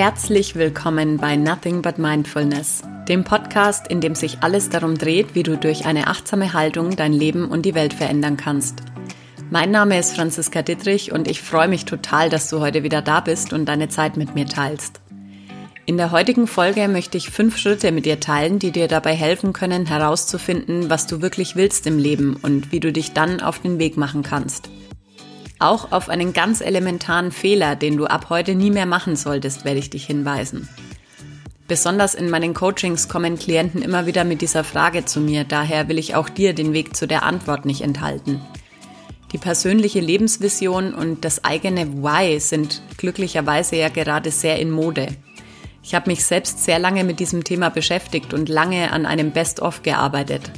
Herzlich willkommen bei Nothing But Mindfulness, dem Podcast, in dem sich alles darum dreht, wie du durch eine achtsame Haltung dein Leben und die Welt verändern kannst. Mein Name ist Franziska Dittrich und ich freue mich total, dass du heute wieder da bist und deine Zeit mit mir teilst. In der heutigen Folge möchte ich fünf Schritte mit dir teilen, die dir dabei helfen können, herauszufinden, was du wirklich willst im Leben und wie du dich dann auf den Weg machen kannst. Auch auf einen ganz elementaren Fehler, den du ab heute nie mehr machen solltest, werde ich dich hinweisen. Besonders in meinen Coachings kommen Klienten immer wieder mit dieser Frage zu mir, daher will ich auch dir den Weg zu der Antwort nicht enthalten. Die persönliche Lebensvision und das eigene Why sind glücklicherweise ja gerade sehr in Mode. Ich habe mich selbst sehr lange mit diesem Thema beschäftigt und lange an einem Best-of gearbeitet.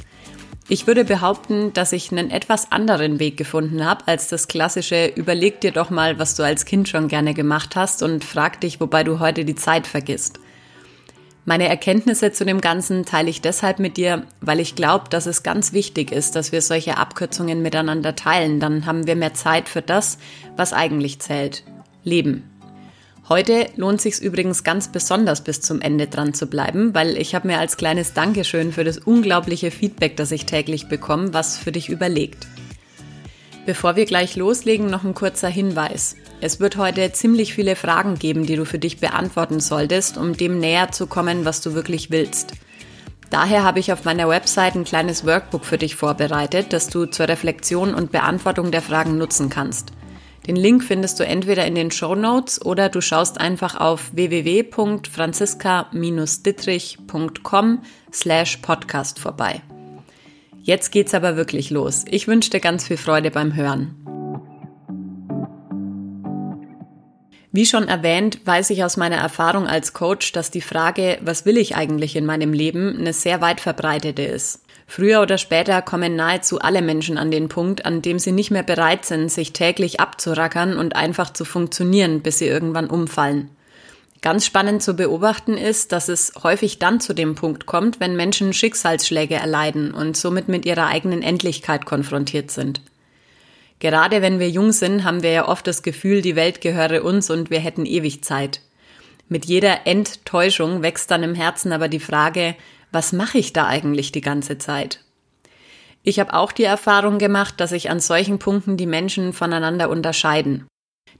Ich würde behaupten, dass ich einen etwas anderen Weg gefunden habe als das klassische Überleg dir doch mal, was du als Kind schon gerne gemacht hast und frag dich, wobei du heute die Zeit vergisst. Meine Erkenntnisse zu dem Ganzen teile ich deshalb mit dir, weil ich glaube, dass es ganz wichtig ist, dass wir solche Abkürzungen miteinander teilen. Dann haben wir mehr Zeit für das, was eigentlich zählt. Leben. Heute lohnt sich übrigens ganz besonders bis zum Ende dran zu bleiben, weil ich habe mir als kleines Dankeschön für das unglaubliche Feedback, das ich täglich bekomme, was für dich überlegt. Bevor wir gleich loslegen, noch ein kurzer Hinweis. Es wird heute ziemlich viele Fragen geben, die du für dich beantworten solltest, um dem näher zu kommen, was du wirklich willst. Daher habe ich auf meiner Website ein kleines Workbook für dich vorbereitet, das du zur Reflexion und Beantwortung der Fragen nutzen kannst. Den Link findest du entweder in den Show Notes oder du schaust einfach auf www.franziska-dittrich.com slash podcast vorbei. Jetzt geht's aber wirklich los. Ich wünsche dir ganz viel Freude beim Hören. Wie schon erwähnt, weiß ich aus meiner Erfahrung als Coach, dass die Frage, was will ich eigentlich in meinem Leben, eine sehr weit verbreitete ist. Früher oder später kommen nahezu alle Menschen an den Punkt, an dem sie nicht mehr bereit sind, sich täglich abzurackern und einfach zu funktionieren, bis sie irgendwann umfallen. Ganz spannend zu beobachten ist, dass es häufig dann zu dem Punkt kommt, wenn Menschen Schicksalsschläge erleiden und somit mit ihrer eigenen Endlichkeit konfrontiert sind. Gerade wenn wir jung sind, haben wir ja oft das Gefühl, die Welt gehöre uns und wir hätten ewig Zeit. Mit jeder Enttäuschung wächst dann im Herzen aber die Frage, was mache ich da eigentlich die ganze Zeit? Ich habe auch die Erfahrung gemacht, dass sich an solchen Punkten die Menschen voneinander unterscheiden.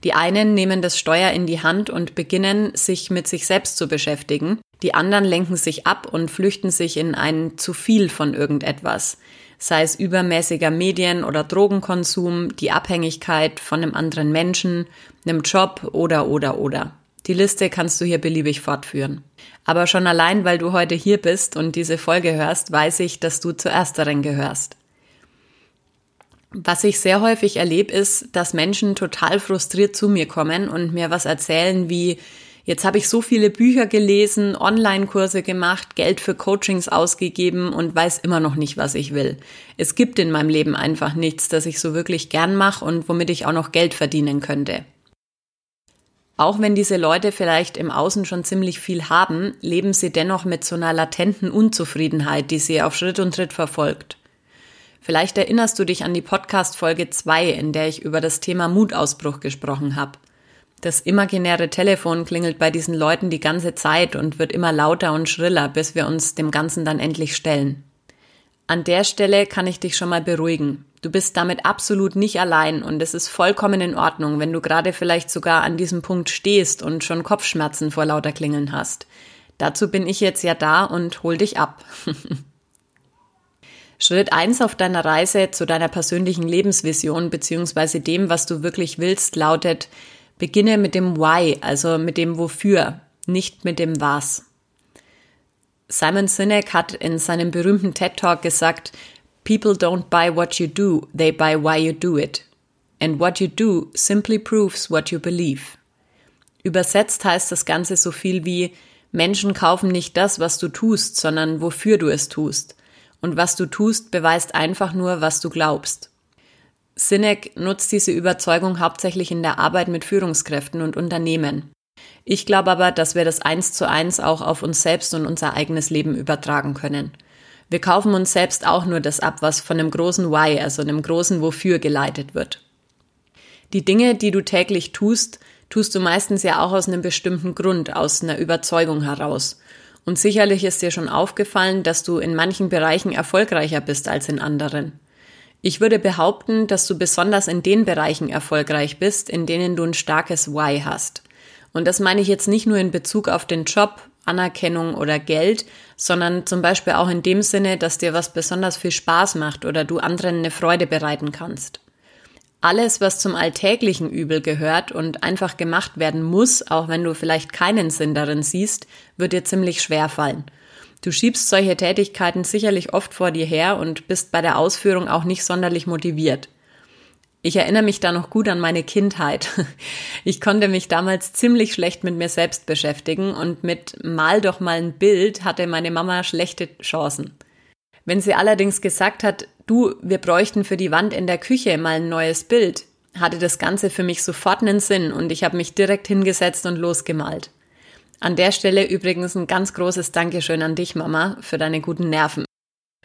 Die einen nehmen das Steuer in die Hand und beginnen, sich mit sich selbst zu beschäftigen. Die anderen lenken sich ab und flüchten sich in ein zu viel von irgendetwas. Sei es übermäßiger Medien- oder Drogenkonsum, die Abhängigkeit von einem anderen Menschen, einem Job oder, oder, oder. Die Liste kannst du hier beliebig fortführen. Aber schon allein, weil du heute hier bist und diese Folge hörst, weiß ich, dass du zu ersteren gehörst. Was ich sehr häufig erlebe, ist, dass Menschen total frustriert zu mir kommen und mir was erzählen wie, jetzt habe ich so viele Bücher gelesen, Online-Kurse gemacht, Geld für Coachings ausgegeben und weiß immer noch nicht, was ich will. Es gibt in meinem Leben einfach nichts, das ich so wirklich gern mache und womit ich auch noch Geld verdienen könnte. Auch wenn diese Leute vielleicht im Außen schon ziemlich viel haben, leben sie dennoch mit so einer latenten Unzufriedenheit, die sie auf Schritt und Tritt verfolgt. Vielleicht erinnerst du dich an die Podcast Folge 2, in der ich über das Thema Mutausbruch gesprochen habe. Das imaginäre Telefon klingelt bei diesen Leuten die ganze Zeit und wird immer lauter und schriller, bis wir uns dem Ganzen dann endlich stellen. An der Stelle kann ich dich schon mal beruhigen. Du bist damit absolut nicht allein und es ist vollkommen in Ordnung, wenn du gerade vielleicht sogar an diesem Punkt stehst und schon Kopfschmerzen vor lauter Klingeln hast. Dazu bin ich jetzt ja da und hol dich ab. Schritt eins auf deiner Reise zu deiner persönlichen Lebensvision beziehungsweise dem, was du wirklich willst, lautet, beginne mit dem Why, also mit dem Wofür, nicht mit dem Was. Simon Sinek hat in seinem berühmten TED Talk gesagt, People don't buy what you do, they buy why you do it. And what you do simply proves what you believe. Übersetzt heißt das Ganze so viel wie Menschen kaufen nicht das, was du tust, sondern wofür du es tust. Und was du tust, beweist einfach nur, was du glaubst. Sinek nutzt diese Überzeugung hauptsächlich in der Arbeit mit Führungskräften und Unternehmen. Ich glaube aber, dass wir das eins zu eins auch auf uns selbst und unser eigenes Leben übertragen können. Wir kaufen uns selbst auch nur das ab, was von einem großen Why, also einem großen Wofür geleitet wird. Die Dinge, die du täglich tust, tust du meistens ja auch aus einem bestimmten Grund, aus einer Überzeugung heraus. Und sicherlich ist dir schon aufgefallen, dass du in manchen Bereichen erfolgreicher bist als in anderen. Ich würde behaupten, dass du besonders in den Bereichen erfolgreich bist, in denen du ein starkes Why hast. Und das meine ich jetzt nicht nur in Bezug auf den Job, Anerkennung oder Geld, sondern zum Beispiel auch in dem Sinne, dass dir was besonders viel Spaß macht oder du anderen eine Freude bereiten kannst. Alles, was zum alltäglichen Übel gehört und einfach gemacht werden muss, auch wenn du vielleicht keinen Sinn darin siehst, wird dir ziemlich schwer fallen. Du schiebst solche Tätigkeiten sicherlich oft vor dir her und bist bei der Ausführung auch nicht sonderlich motiviert. Ich erinnere mich da noch gut an meine Kindheit. Ich konnte mich damals ziemlich schlecht mit mir selbst beschäftigen und mit mal doch mal ein Bild hatte meine Mama schlechte Chancen. Wenn sie allerdings gesagt hat, du, wir bräuchten für die Wand in der Küche mal ein neues Bild, hatte das Ganze für mich sofort einen Sinn und ich habe mich direkt hingesetzt und losgemalt. An der Stelle übrigens ein ganz großes Dankeschön an dich, Mama, für deine guten Nerven.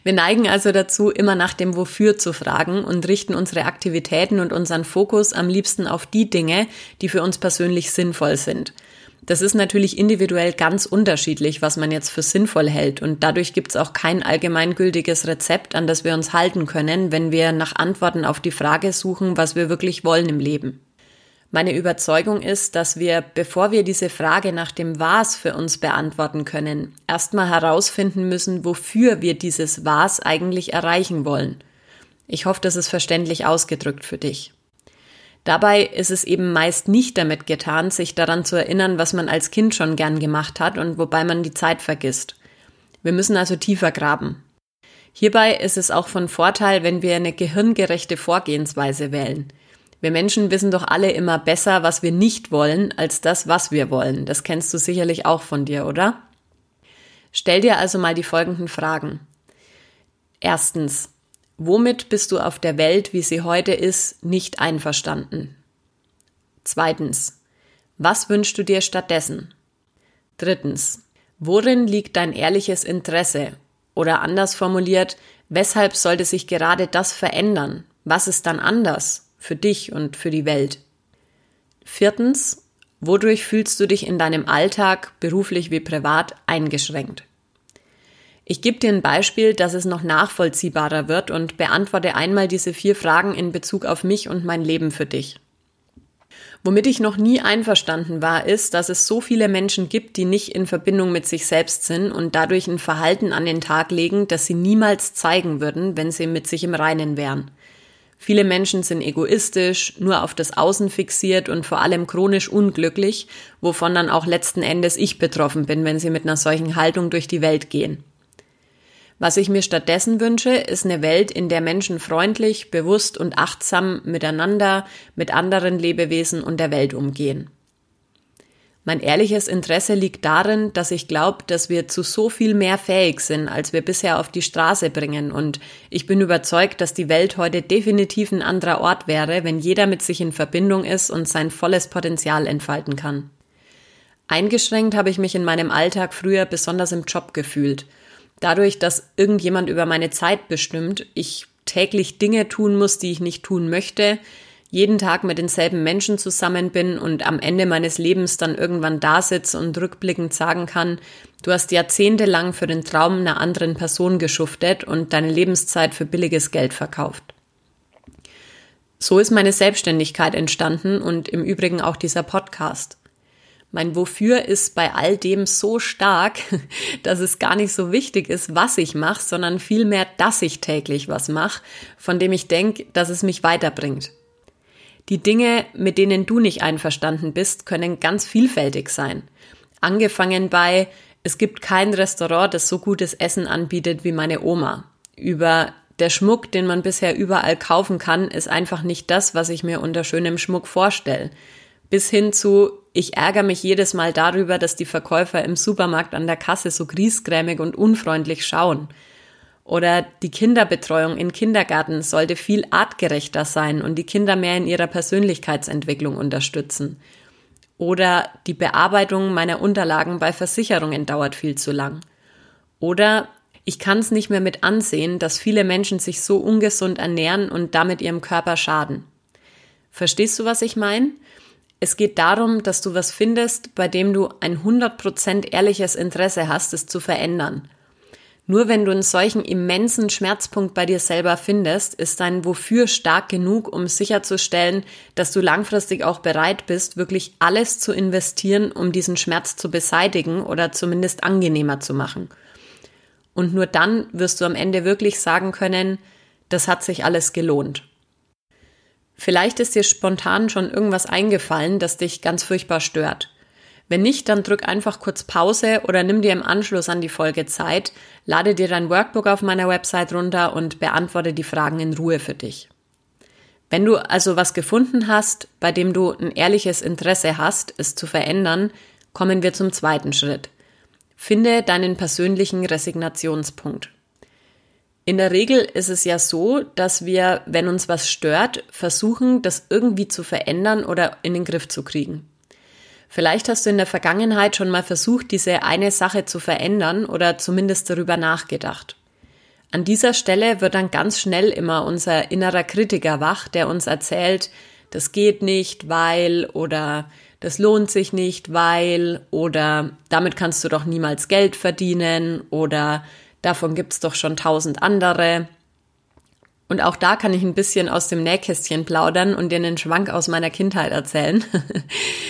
Wir neigen also dazu, immer nach dem Wofür zu fragen und richten unsere Aktivitäten und unseren Fokus am liebsten auf die Dinge, die für uns persönlich sinnvoll sind. Das ist natürlich individuell ganz unterschiedlich, was man jetzt für sinnvoll hält. Und dadurch gibt es auch kein allgemeingültiges Rezept, an das wir uns halten können, wenn wir nach Antworten auf die Frage suchen, was wir wirklich wollen im Leben. Meine Überzeugung ist, dass wir, bevor wir diese Frage nach dem Was für uns beantworten können, erstmal herausfinden müssen, wofür wir dieses Was eigentlich erreichen wollen. Ich hoffe, das ist verständlich ausgedrückt für dich. Dabei ist es eben meist nicht damit getan, sich daran zu erinnern, was man als Kind schon gern gemacht hat und wobei man die Zeit vergisst. Wir müssen also tiefer graben. Hierbei ist es auch von Vorteil, wenn wir eine gehirngerechte Vorgehensweise wählen. Wir Menschen wissen doch alle immer besser, was wir nicht wollen, als das, was wir wollen. Das kennst du sicherlich auch von dir, oder? Stell dir also mal die folgenden Fragen. Erstens, womit bist du auf der Welt, wie sie heute ist, nicht einverstanden? Zweitens, was wünschst du dir stattdessen? Drittens, worin liegt dein ehrliches Interesse? Oder anders formuliert, weshalb sollte sich gerade das verändern? Was ist dann anders? Für dich und für die Welt. Viertens, wodurch fühlst du dich in deinem Alltag, beruflich wie privat, eingeschränkt? Ich gebe dir ein Beispiel, dass es noch nachvollziehbarer wird und beantworte einmal diese vier Fragen in Bezug auf mich und mein Leben für dich. Womit ich noch nie einverstanden war, ist, dass es so viele Menschen gibt, die nicht in Verbindung mit sich selbst sind und dadurch ein Verhalten an den Tag legen, das sie niemals zeigen würden, wenn sie mit sich im Reinen wären. Viele Menschen sind egoistisch, nur auf das Außen fixiert und vor allem chronisch unglücklich, wovon dann auch letzten Endes ich betroffen bin, wenn sie mit einer solchen Haltung durch die Welt gehen. Was ich mir stattdessen wünsche, ist eine Welt, in der Menschen freundlich, bewusst und achtsam miteinander, mit anderen Lebewesen und der Welt umgehen. Mein ehrliches Interesse liegt darin, dass ich glaube, dass wir zu so viel mehr fähig sind, als wir bisher auf die Straße bringen. Und ich bin überzeugt, dass die Welt heute definitiv ein anderer Ort wäre, wenn jeder mit sich in Verbindung ist und sein volles Potenzial entfalten kann. Eingeschränkt habe ich mich in meinem Alltag früher besonders im Job gefühlt. Dadurch, dass irgendjemand über meine Zeit bestimmt, ich täglich Dinge tun muss, die ich nicht tun möchte, jeden Tag mit denselben Menschen zusammen bin und am Ende meines Lebens dann irgendwann da sitze und rückblickend sagen kann, du hast jahrzehntelang für den Traum einer anderen Person geschuftet und deine Lebenszeit für billiges Geld verkauft. So ist meine Selbstständigkeit entstanden und im Übrigen auch dieser Podcast. Mein Wofür ist bei all dem so stark, dass es gar nicht so wichtig ist, was ich mache, sondern vielmehr, dass ich täglich was mache, von dem ich denke, dass es mich weiterbringt. Die Dinge, mit denen du nicht einverstanden bist, können ganz vielfältig sein. Angefangen bei, es gibt kein Restaurant, das so gutes Essen anbietet wie meine Oma. Über der Schmuck, den man bisher überall kaufen kann, ist einfach nicht das, was ich mir unter schönem Schmuck vorstelle. Bis hin zu, ich ärgere mich jedes Mal darüber, dass die Verkäufer im Supermarkt an der Kasse so griesgrämig und unfreundlich schauen. Oder die Kinderbetreuung in Kindergärten sollte viel artgerechter sein und die Kinder mehr in ihrer Persönlichkeitsentwicklung unterstützen. Oder die Bearbeitung meiner Unterlagen bei Versicherungen dauert viel zu lang. Oder ich kann es nicht mehr mit ansehen, dass viele Menschen sich so ungesund ernähren und damit ihrem Körper schaden. Verstehst du, was ich meine? Es geht darum, dass du was findest, bei dem du ein 100% ehrliches Interesse hast, es zu verändern. Nur wenn du einen solchen immensen Schmerzpunkt bei dir selber findest, ist dein Wofür stark genug, um sicherzustellen, dass du langfristig auch bereit bist, wirklich alles zu investieren, um diesen Schmerz zu beseitigen oder zumindest angenehmer zu machen. Und nur dann wirst du am Ende wirklich sagen können, das hat sich alles gelohnt. Vielleicht ist dir spontan schon irgendwas eingefallen, das dich ganz furchtbar stört. Wenn nicht, dann drück einfach kurz Pause oder nimm dir im Anschluss an die Folge Zeit, lade dir dein Workbook auf meiner Website runter und beantworte die Fragen in Ruhe für dich. Wenn du also was gefunden hast, bei dem du ein ehrliches Interesse hast, es zu verändern, kommen wir zum zweiten Schritt. Finde deinen persönlichen Resignationspunkt. In der Regel ist es ja so, dass wir, wenn uns was stört, versuchen, das irgendwie zu verändern oder in den Griff zu kriegen. Vielleicht hast du in der Vergangenheit schon mal versucht, diese eine Sache zu verändern oder zumindest darüber nachgedacht. An dieser Stelle wird dann ganz schnell immer unser innerer Kritiker wach, der uns erzählt, das geht nicht, weil oder das lohnt sich nicht, weil oder damit kannst du doch niemals Geld verdienen oder davon gibt's doch schon tausend andere. Und auch da kann ich ein bisschen aus dem Nähkästchen plaudern und dir einen Schwank aus meiner Kindheit erzählen.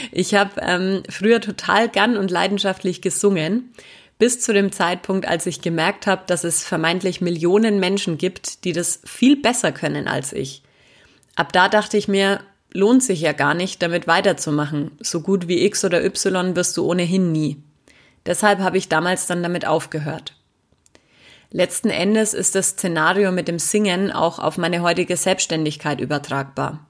Ich habe ähm, früher total gern und leidenschaftlich gesungen, bis zu dem Zeitpunkt, als ich gemerkt habe, dass es vermeintlich Millionen Menschen gibt, die das viel besser können als ich. Ab da dachte ich mir, lohnt sich ja gar nicht, damit weiterzumachen. So gut wie X oder Y wirst du ohnehin nie. Deshalb habe ich damals dann damit aufgehört. Letzten Endes ist das Szenario mit dem Singen auch auf meine heutige Selbstständigkeit übertragbar.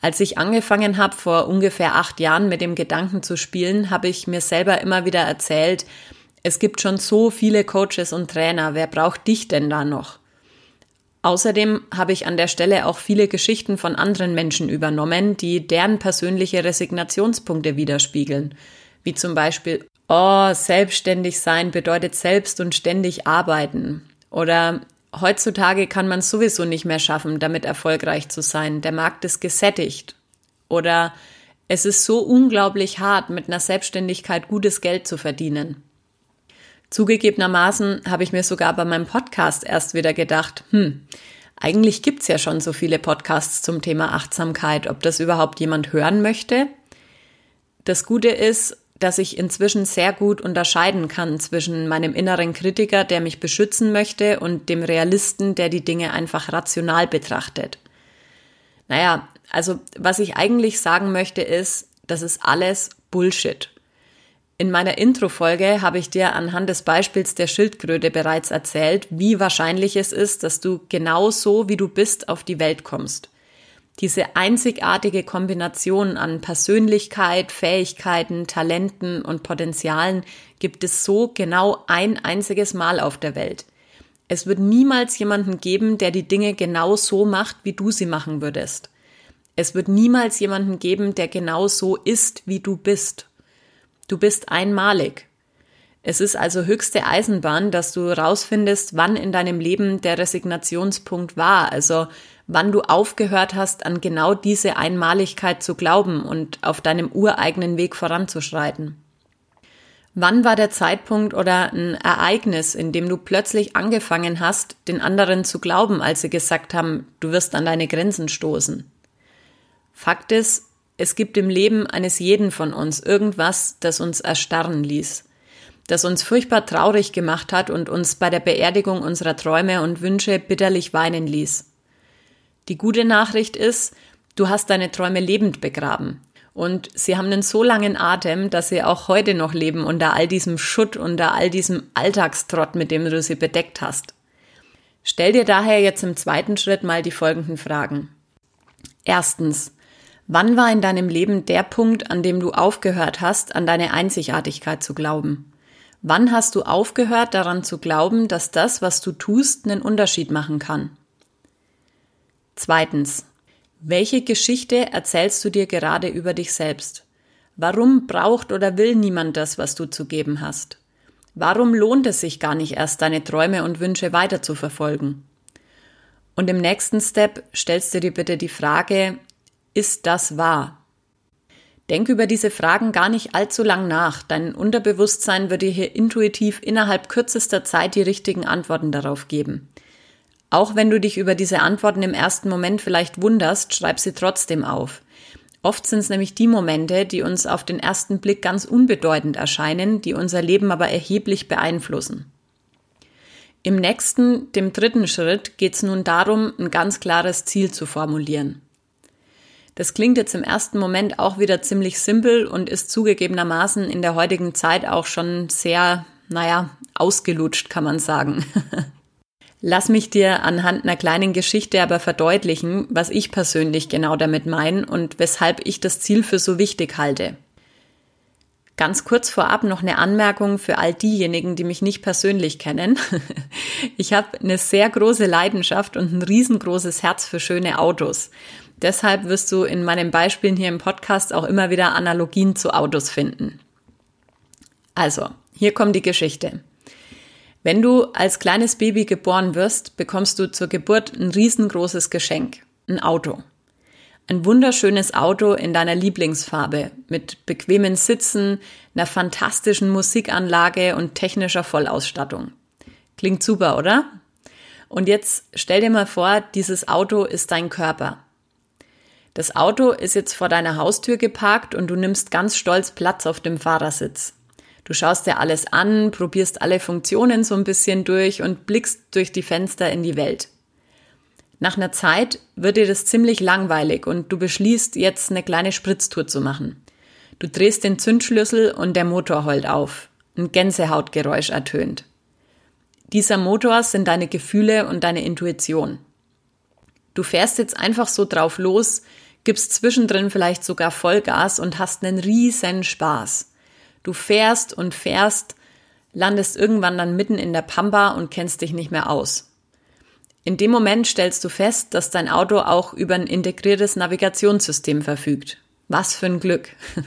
Als ich angefangen habe, vor ungefähr acht Jahren mit dem Gedanken zu spielen, habe ich mir selber immer wieder erzählt, es gibt schon so viele Coaches und Trainer, wer braucht dich denn da noch? Außerdem habe ich an der Stelle auch viele Geschichten von anderen Menschen übernommen, die deren persönliche Resignationspunkte widerspiegeln, wie zum Beispiel oh, selbstständig sein bedeutet selbst und ständig arbeiten. Oder heutzutage kann man sowieso nicht mehr schaffen, damit erfolgreich zu sein. Der Markt ist gesättigt. Oder es ist so unglaublich hart, mit einer Selbstständigkeit gutes Geld zu verdienen. Zugegebenermaßen habe ich mir sogar bei meinem Podcast erst wieder gedacht, hm, eigentlich gibt's ja schon so viele Podcasts zum Thema Achtsamkeit, ob das überhaupt jemand hören möchte. Das Gute ist, dass ich inzwischen sehr gut unterscheiden kann zwischen meinem inneren Kritiker, der mich beschützen möchte, und dem Realisten, der die Dinge einfach rational betrachtet. Naja, also was ich eigentlich sagen möchte ist, das ist alles Bullshit. In meiner Intro-Folge habe ich dir anhand des Beispiels der Schildkröte bereits erzählt, wie wahrscheinlich es ist, dass du genau so, wie du bist, auf die Welt kommst. Diese einzigartige Kombination an Persönlichkeit, Fähigkeiten, Talenten und Potenzialen gibt es so genau ein einziges Mal auf der Welt. Es wird niemals jemanden geben, der die Dinge genau so macht, wie du sie machen würdest. Es wird niemals jemanden geben, der genau so ist, wie du bist. Du bist einmalig. Es ist also höchste Eisenbahn, dass du rausfindest, wann in deinem Leben der Resignationspunkt war, also wann du aufgehört hast, an genau diese Einmaligkeit zu glauben und auf deinem ureigenen Weg voranzuschreiten. Wann war der Zeitpunkt oder ein Ereignis, in dem du plötzlich angefangen hast, den anderen zu glauben, als sie gesagt haben, du wirst an deine Grenzen stoßen? Fakt ist, es gibt im Leben eines jeden von uns irgendwas, das uns erstarren ließ das uns furchtbar traurig gemacht hat und uns bei der Beerdigung unserer Träume und Wünsche bitterlich weinen ließ. Die gute Nachricht ist, du hast deine Träume lebend begraben. Und sie haben einen so langen Atem, dass sie auch heute noch leben unter all diesem Schutt, unter all diesem Alltagstrott, mit dem du sie bedeckt hast. Stell dir daher jetzt im zweiten Schritt mal die folgenden Fragen. Erstens, wann war in deinem Leben der Punkt, an dem du aufgehört hast, an deine Einzigartigkeit zu glauben? Wann hast du aufgehört daran zu glauben, dass das, was du tust, einen Unterschied machen kann? Zweitens. Welche Geschichte erzählst du dir gerade über dich selbst? Warum braucht oder will niemand das, was du zu geben hast? Warum lohnt es sich gar nicht erst, deine Träume und Wünsche weiter zu verfolgen? Und im nächsten Step stellst du dir bitte die Frage, ist das wahr? Denk über diese Fragen gar nicht allzu lang nach. Dein Unterbewusstsein wird dir hier intuitiv innerhalb kürzester Zeit die richtigen Antworten darauf geben. Auch wenn du dich über diese Antworten im ersten Moment vielleicht wunderst, schreib sie trotzdem auf. Oft sind es nämlich die Momente, die uns auf den ersten Blick ganz unbedeutend erscheinen, die unser Leben aber erheblich beeinflussen. Im nächsten, dem dritten Schritt, geht es nun darum, ein ganz klares Ziel zu formulieren. Das klingt jetzt im ersten Moment auch wieder ziemlich simpel und ist zugegebenermaßen in der heutigen Zeit auch schon sehr, naja, ausgelutscht, kann man sagen. Lass mich dir anhand einer kleinen Geschichte aber verdeutlichen, was ich persönlich genau damit meine und weshalb ich das Ziel für so wichtig halte. Ganz kurz vorab noch eine Anmerkung für all diejenigen, die mich nicht persönlich kennen. Ich habe eine sehr große Leidenschaft und ein riesengroßes Herz für schöne Autos. Deshalb wirst du in meinen Beispielen hier im Podcast auch immer wieder Analogien zu Autos finden. Also, hier kommt die Geschichte. Wenn du als kleines Baby geboren wirst, bekommst du zur Geburt ein riesengroßes Geschenk, ein Auto. Ein wunderschönes Auto in deiner Lieblingsfarbe mit bequemen Sitzen, einer fantastischen Musikanlage und technischer Vollausstattung. Klingt super, oder? Und jetzt stell dir mal vor, dieses Auto ist dein Körper. Das Auto ist jetzt vor deiner Haustür geparkt und du nimmst ganz stolz Platz auf dem Fahrersitz. Du schaust dir alles an, probierst alle Funktionen so ein bisschen durch und blickst durch die Fenster in die Welt. Nach einer Zeit wird dir das ziemlich langweilig und du beschließt, jetzt eine kleine Spritztour zu machen. Du drehst den Zündschlüssel und der Motor heult auf. Ein Gänsehautgeräusch ertönt. Dieser Motor sind deine Gefühle und deine Intuition. Du fährst jetzt einfach so drauf los, gibst zwischendrin vielleicht sogar Vollgas und hast einen riesen Spaß. Du fährst und fährst, landest irgendwann dann mitten in der Pampa und kennst dich nicht mehr aus. In dem Moment stellst du fest, dass dein Auto auch über ein integriertes Navigationssystem verfügt. Was für ein Glück.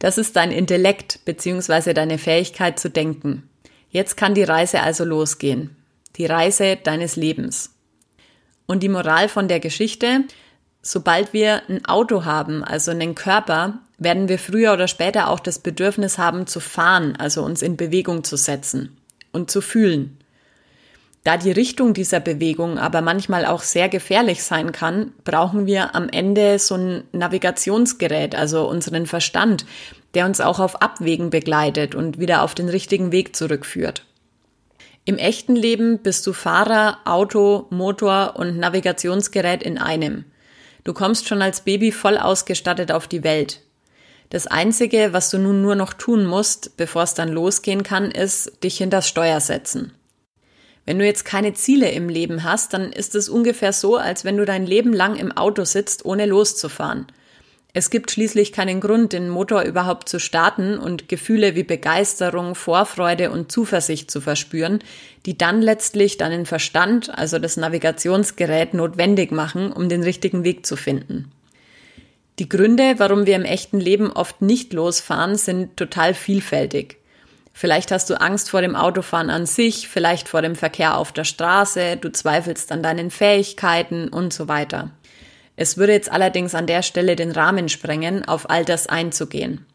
Das ist dein Intellekt bzw. deine Fähigkeit zu denken. Jetzt kann die Reise also losgehen. Die Reise deines Lebens. Und die Moral von der Geschichte, sobald wir ein Auto haben, also einen Körper, werden wir früher oder später auch das Bedürfnis haben zu fahren, also uns in Bewegung zu setzen und zu fühlen. Da die Richtung dieser Bewegung aber manchmal auch sehr gefährlich sein kann, brauchen wir am Ende so ein Navigationsgerät, also unseren Verstand, der uns auch auf Abwägen begleitet und wieder auf den richtigen Weg zurückführt. Im echten Leben bist du Fahrer, Auto, Motor und Navigationsgerät in einem. Du kommst schon als Baby voll ausgestattet auf die Welt. Das Einzige, was du nun nur noch tun musst, bevor es dann losgehen kann, ist dich hinters Steuer setzen. Wenn du jetzt keine Ziele im Leben hast, dann ist es ungefähr so, als wenn du dein Leben lang im Auto sitzt, ohne loszufahren. Es gibt schließlich keinen Grund, den Motor überhaupt zu starten und Gefühle wie Begeisterung, Vorfreude und Zuversicht zu verspüren, die dann letztlich deinen Verstand, also das Navigationsgerät, notwendig machen, um den richtigen Weg zu finden. Die Gründe, warum wir im echten Leben oft nicht losfahren, sind total vielfältig. Vielleicht hast du Angst vor dem Autofahren an sich, vielleicht vor dem Verkehr auf der Straße, du zweifelst an deinen Fähigkeiten und so weiter. Es würde jetzt allerdings an der Stelle den Rahmen sprengen, auf all das einzugehen.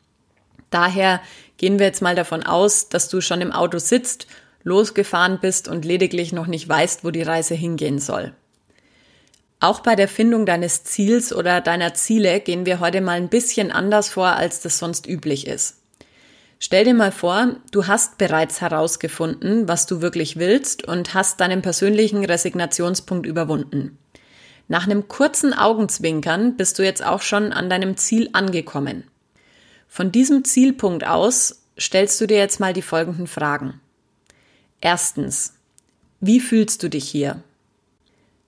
Daher gehen wir jetzt mal davon aus, dass du schon im Auto sitzt, losgefahren bist und lediglich noch nicht weißt, wo die Reise hingehen soll. Auch bei der Findung deines Ziels oder deiner Ziele gehen wir heute mal ein bisschen anders vor, als das sonst üblich ist. Stell dir mal vor, du hast bereits herausgefunden, was du wirklich willst und hast deinen persönlichen Resignationspunkt überwunden. Nach einem kurzen Augenzwinkern bist du jetzt auch schon an deinem Ziel angekommen. Von diesem Zielpunkt aus stellst du dir jetzt mal die folgenden Fragen. Erstens, wie fühlst du dich hier?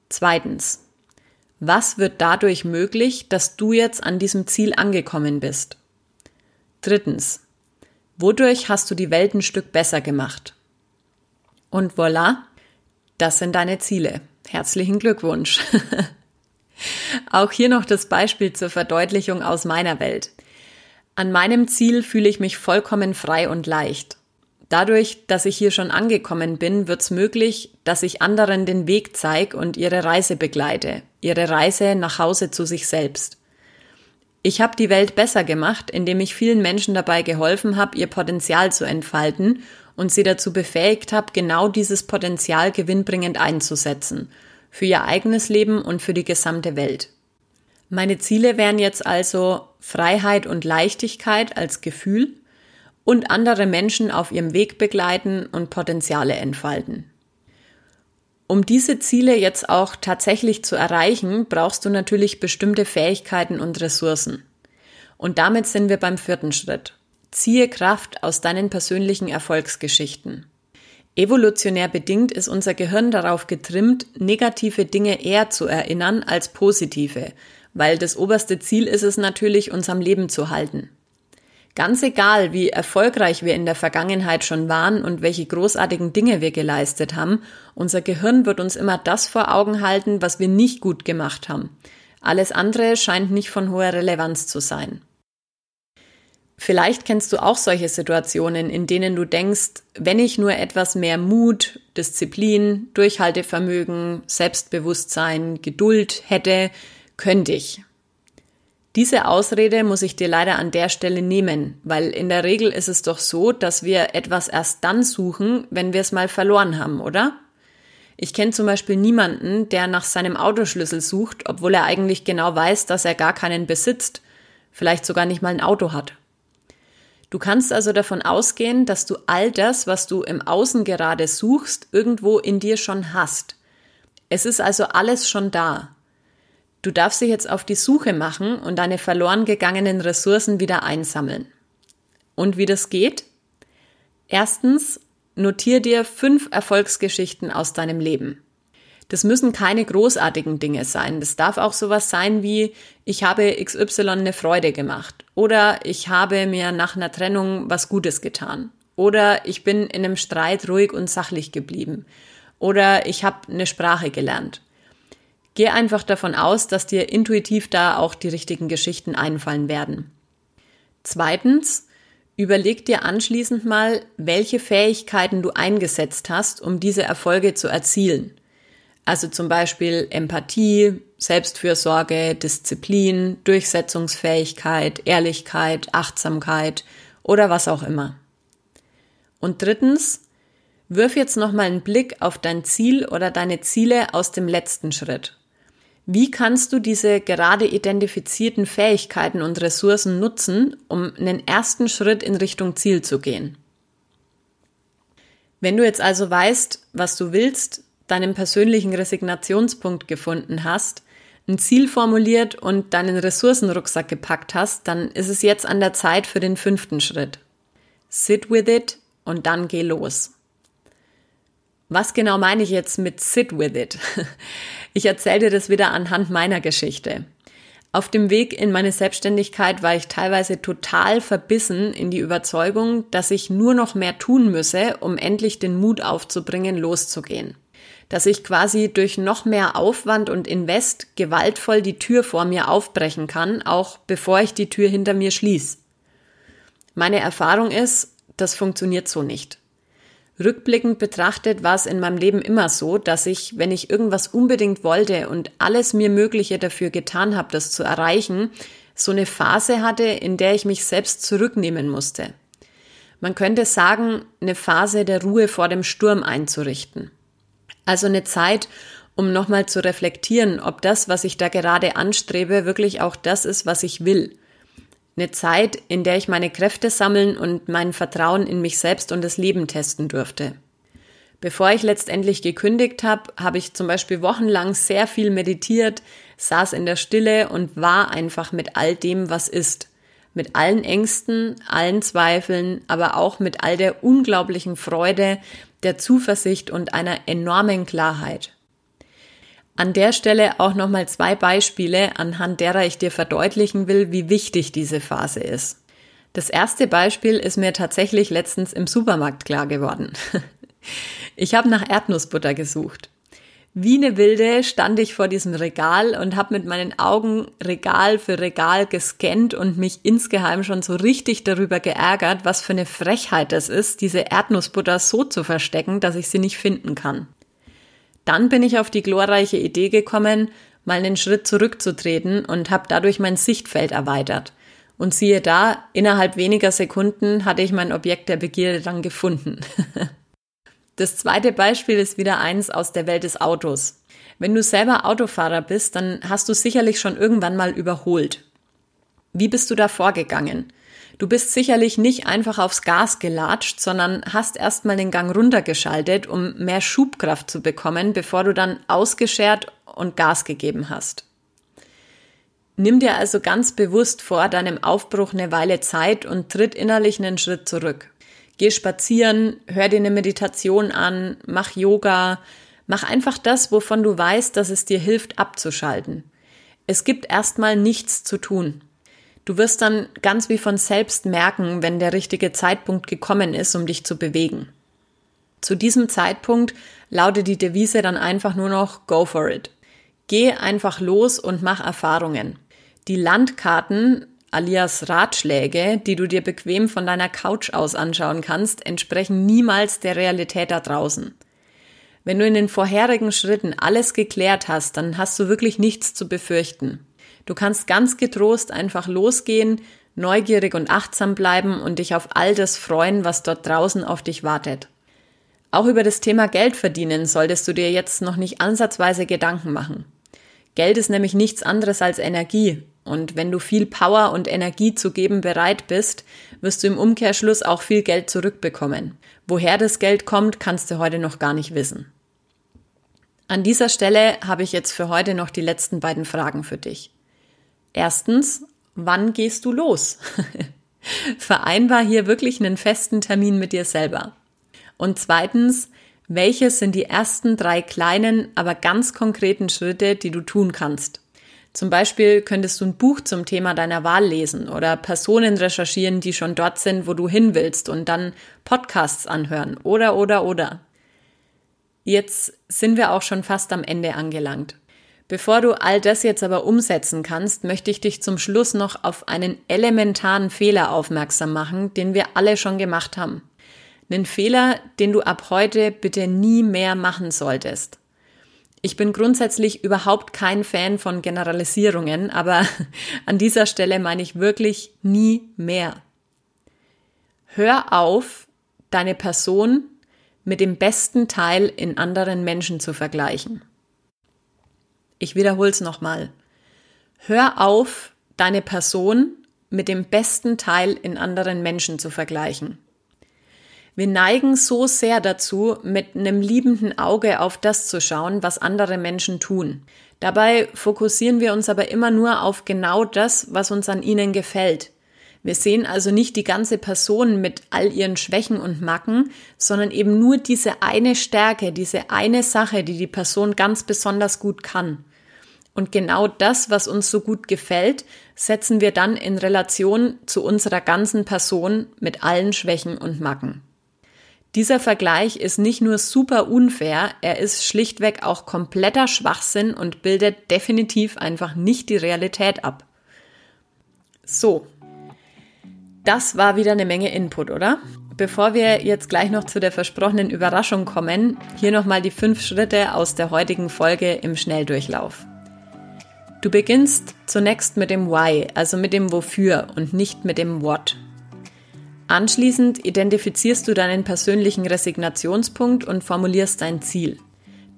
Zweitens, was wird dadurch möglich, dass du jetzt an diesem Ziel angekommen bist? Drittens, Wodurch hast du die Welt ein Stück besser gemacht? Und voilà, das sind deine Ziele. Herzlichen Glückwunsch. Auch hier noch das Beispiel zur Verdeutlichung aus meiner Welt. An meinem Ziel fühle ich mich vollkommen frei und leicht. Dadurch, dass ich hier schon angekommen bin, wird es möglich, dass ich anderen den Weg zeige und ihre Reise begleite, ihre Reise nach Hause zu sich selbst. Ich habe die Welt besser gemacht, indem ich vielen Menschen dabei geholfen habe, ihr Potenzial zu entfalten und sie dazu befähigt habe, genau dieses Potenzial gewinnbringend einzusetzen. Für ihr eigenes Leben und für die gesamte Welt. Meine Ziele wären jetzt also Freiheit und Leichtigkeit als Gefühl und andere Menschen auf ihrem Weg begleiten und Potenziale entfalten. Um diese Ziele jetzt auch tatsächlich zu erreichen, brauchst du natürlich bestimmte Fähigkeiten und Ressourcen. Und damit sind wir beim vierten Schritt. Ziehe Kraft aus deinen persönlichen Erfolgsgeschichten. Evolutionär bedingt ist unser Gehirn darauf getrimmt, negative Dinge eher zu erinnern als positive, weil das oberste Ziel ist es natürlich, uns am Leben zu halten. Ganz egal, wie erfolgreich wir in der Vergangenheit schon waren und welche großartigen Dinge wir geleistet haben, unser Gehirn wird uns immer das vor Augen halten, was wir nicht gut gemacht haben. Alles andere scheint nicht von hoher Relevanz zu sein. Vielleicht kennst du auch solche Situationen, in denen du denkst, wenn ich nur etwas mehr Mut, Disziplin, Durchhaltevermögen, Selbstbewusstsein, Geduld hätte, könnte ich. Diese Ausrede muss ich dir leider an der Stelle nehmen, weil in der Regel ist es doch so, dass wir etwas erst dann suchen, wenn wir es mal verloren haben, oder? Ich kenne zum Beispiel niemanden, der nach seinem Autoschlüssel sucht, obwohl er eigentlich genau weiß, dass er gar keinen besitzt, vielleicht sogar nicht mal ein Auto hat. Du kannst also davon ausgehen, dass du all das, was du im Außen gerade suchst, irgendwo in dir schon hast. Es ist also alles schon da. Du darfst dich jetzt auf die Suche machen und deine verloren gegangenen Ressourcen wieder einsammeln. Und wie das geht? Erstens, notier dir fünf Erfolgsgeschichten aus deinem Leben. Das müssen keine großartigen Dinge sein. Das darf auch sowas sein wie, ich habe XY eine Freude gemacht. Oder ich habe mir nach einer Trennung was Gutes getan. Oder ich bin in einem Streit ruhig und sachlich geblieben. Oder ich habe eine Sprache gelernt. Geh einfach davon aus, dass dir intuitiv da auch die richtigen Geschichten einfallen werden. Zweitens, überleg dir anschließend mal, welche Fähigkeiten du eingesetzt hast, um diese Erfolge zu erzielen. Also zum Beispiel Empathie, Selbstfürsorge, Disziplin, Durchsetzungsfähigkeit, Ehrlichkeit, Achtsamkeit oder was auch immer. Und drittens, wirf jetzt nochmal einen Blick auf dein Ziel oder deine Ziele aus dem letzten Schritt. Wie kannst du diese gerade identifizierten Fähigkeiten und Ressourcen nutzen, um einen ersten Schritt in Richtung Ziel zu gehen? Wenn du jetzt also weißt, was du willst, deinen persönlichen Resignationspunkt gefunden hast, ein Ziel formuliert und deinen Ressourcenrucksack gepackt hast, dann ist es jetzt an der Zeit für den fünften Schritt. Sit with it und dann geh los. Was genau meine ich jetzt mit sit with it? Ich erzähle dir das wieder anhand meiner Geschichte. Auf dem Weg in meine Selbstständigkeit war ich teilweise total verbissen in die Überzeugung, dass ich nur noch mehr tun müsse, um endlich den Mut aufzubringen, loszugehen. Dass ich quasi durch noch mehr Aufwand und Invest gewaltvoll die Tür vor mir aufbrechen kann, auch bevor ich die Tür hinter mir schließe. Meine Erfahrung ist, das funktioniert so nicht. Rückblickend betrachtet war es in meinem Leben immer so, dass ich, wenn ich irgendwas unbedingt wollte und alles mir Mögliche dafür getan habe, das zu erreichen, so eine Phase hatte, in der ich mich selbst zurücknehmen musste. Man könnte sagen, eine Phase der Ruhe vor dem Sturm einzurichten. Also eine Zeit, um nochmal zu reflektieren, ob das, was ich da gerade anstrebe, wirklich auch das ist, was ich will. Eine Zeit, in der ich meine Kräfte sammeln und mein Vertrauen in mich selbst und das Leben testen durfte. Bevor ich letztendlich gekündigt habe, habe ich zum Beispiel wochenlang sehr viel meditiert, saß in der Stille und war einfach mit all dem, was ist. Mit allen Ängsten, allen Zweifeln, aber auch mit all der unglaublichen Freude, der Zuversicht und einer enormen Klarheit. An der Stelle auch nochmal zwei Beispiele, anhand derer ich dir verdeutlichen will, wie wichtig diese Phase ist. Das erste Beispiel ist mir tatsächlich letztens im Supermarkt klar geworden. Ich habe nach Erdnussbutter gesucht. Wie eine Wilde stand ich vor diesem Regal und habe mit meinen Augen Regal für Regal gescannt und mich insgeheim schon so richtig darüber geärgert, was für eine Frechheit es ist, diese Erdnussbutter so zu verstecken, dass ich sie nicht finden kann. Dann bin ich auf die glorreiche Idee gekommen, mal einen Schritt zurückzutreten und habe dadurch mein Sichtfeld erweitert. Und siehe da, innerhalb weniger Sekunden hatte ich mein Objekt der Begierde dann gefunden. das zweite Beispiel ist wieder eins aus der Welt des Autos. Wenn du selber Autofahrer bist, dann hast du sicherlich schon irgendwann mal überholt. Wie bist du da vorgegangen? Du bist sicherlich nicht einfach aufs Gas gelatscht, sondern hast erstmal den Gang runtergeschaltet, um mehr Schubkraft zu bekommen, bevor du dann ausgeschert und Gas gegeben hast. Nimm dir also ganz bewusst vor deinem Aufbruch eine Weile Zeit und tritt innerlich einen Schritt zurück. Geh spazieren, hör dir eine Meditation an, mach Yoga, mach einfach das, wovon du weißt, dass es dir hilft, abzuschalten. Es gibt erstmal nichts zu tun. Du wirst dann ganz wie von selbst merken, wenn der richtige Zeitpunkt gekommen ist, um dich zu bewegen. Zu diesem Zeitpunkt lautet die Devise dann einfach nur noch Go for it. Geh einfach los und mach Erfahrungen. Die Landkarten alias Ratschläge, die du dir bequem von deiner Couch aus anschauen kannst, entsprechen niemals der Realität da draußen. Wenn du in den vorherigen Schritten alles geklärt hast, dann hast du wirklich nichts zu befürchten. Du kannst ganz getrost einfach losgehen, neugierig und achtsam bleiben und dich auf all das freuen, was dort draußen auf dich wartet. Auch über das Thema Geld verdienen solltest du dir jetzt noch nicht ansatzweise Gedanken machen. Geld ist nämlich nichts anderes als Energie. Und wenn du viel Power und Energie zu geben bereit bist, wirst du im Umkehrschluss auch viel Geld zurückbekommen. Woher das Geld kommt, kannst du heute noch gar nicht wissen. An dieser Stelle habe ich jetzt für heute noch die letzten beiden Fragen für dich. Erstens, wann gehst du los? Vereinbar hier wirklich einen festen Termin mit dir selber. Und zweitens, welches sind die ersten drei kleinen, aber ganz konkreten Schritte, die du tun kannst? Zum Beispiel könntest du ein Buch zum Thema deiner Wahl lesen oder Personen recherchieren, die schon dort sind, wo du hin willst und dann Podcasts anhören oder oder oder. Jetzt sind wir auch schon fast am Ende angelangt. Bevor du all das jetzt aber umsetzen kannst, möchte ich dich zum Schluss noch auf einen elementaren Fehler aufmerksam machen, den wir alle schon gemacht haben. Einen Fehler, den du ab heute bitte nie mehr machen solltest. Ich bin grundsätzlich überhaupt kein Fan von Generalisierungen, aber an dieser Stelle meine ich wirklich nie mehr. Hör auf, deine Person mit dem besten Teil in anderen Menschen zu vergleichen. Ich wiederhole es nochmal. Hör auf, deine Person mit dem besten Teil in anderen Menschen zu vergleichen. Wir neigen so sehr dazu, mit einem liebenden Auge auf das zu schauen, was andere Menschen tun. Dabei fokussieren wir uns aber immer nur auf genau das, was uns an ihnen gefällt. Wir sehen also nicht die ganze Person mit all ihren Schwächen und Macken, sondern eben nur diese eine Stärke, diese eine Sache, die die Person ganz besonders gut kann. Und genau das, was uns so gut gefällt, setzen wir dann in Relation zu unserer ganzen Person mit allen Schwächen und Macken. Dieser Vergleich ist nicht nur super unfair, er ist schlichtweg auch kompletter Schwachsinn und bildet definitiv einfach nicht die Realität ab. So, das war wieder eine Menge Input, oder? Bevor wir jetzt gleich noch zu der versprochenen Überraschung kommen, hier nochmal die fünf Schritte aus der heutigen Folge im Schnelldurchlauf. Du beginnst zunächst mit dem Why, also mit dem Wofür und nicht mit dem What. Anschließend identifizierst du deinen persönlichen Resignationspunkt und formulierst dein Ziel.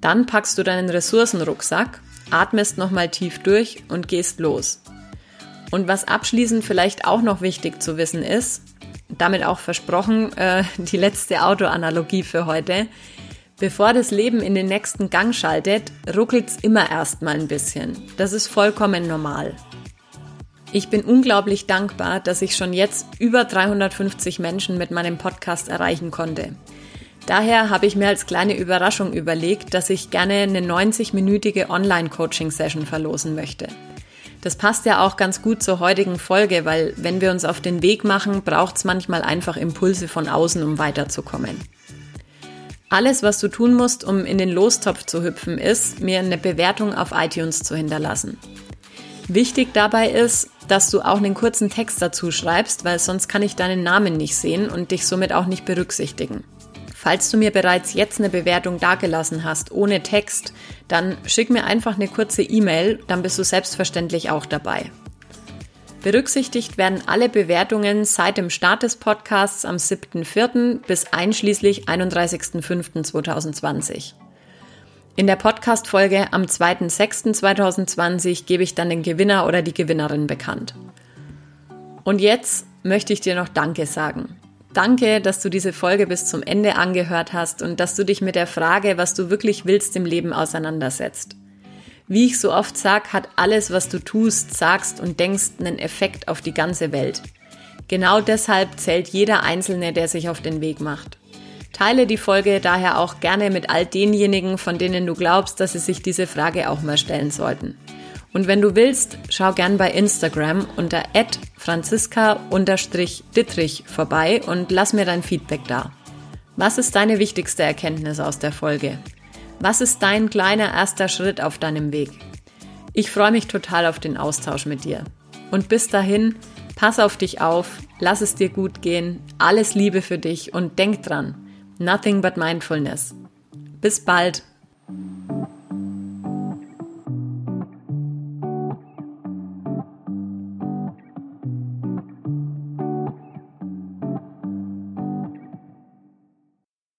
Dann packst du deinen Ressourcenrucksack, atmest nochmal tief durch und gehst los. Und was abschließend vielleicht auch noch wichtig zu wissen ist, damit auch versprochen, äh, die letzte Autoanalogie für heute. Bevor das Leben in den nächsten Gang schaltet, ruckelt's immer erstmal ein bisschen. Das ist vollkommen normal. Ich bin unglaublich dankbar, dass ich schon jetzt über 350 Menschen mit meinem Podcast erreichen konnte. Daher habe ich mir als kleine Überraschung überlegt, dass ich gerne eine 90-minütige Online-Coaching-Session verlosen möchte. Das passt ja auch ganz gut zur heutigen Folge, weil wenn wir uns auf den Weg machen, braucht es manchmal einfach Impulse von außen, um weiterzukommen. Alles, was du tun musst, um in den Lostopf zu hüpfen, ist, mir eine Bewertung auf iTunes zu hinterlassen. Wichtig dabei ist, dass du auch einen kurzen Text dazu schreibst, weil sonst kann ich deinen Namen nicht sehen und dich somit auch nicht berücksichtigen. Falls du mir bereits jetzt eine Bewertung dagelassen hast, ohne Text, dann schick mir einfach eine kurze E-Mail, dann bist du selbstverständlich auch dabei. Berücksichtigt werden alle Bewertungen seit dem Start des Podcasts am 7.4. bis einschließlich 31.05.2020. In der Podcast-Folge am 2.6.2020 gebe ich dann den Gewinner oder die Gewinnerin bekannt. Und jetzt möchte ich dir noch Danke sagen. Danke, dass du diese Folge bis zum Ende angehört hast und dass du dich mit der Frage, was du wirklich willst im Leben auseinandersetzt. Wie ich so oft sag, hat alles, was du tust, sagst und denkst, einen Effekt auf die ganze Welt. Genau deshalb zählt jeder Einzelne, der sich auf den Weg macht. Teile die Folge daher auch gerne mit all denjenigen, von denen du glaubst, dass sie sich diese Frage auch mal stellen sollten. Und wenn du willst, schau gern bei Instagram unter franziska-dittrich vorbei und lass mir dein Feedback da. Was ist deine wichtigste Erkenntnis aus der Folge? Was ist dein kleiner erster Schritt auf deinem Weg? Ich freue mich total auf den Austausch mit dir. Und bis dahin, pass auf dich auf, lass es dir gut gehen, alles Liebe für dich und denk dran, Nothing but Mindfulness. Bis bald!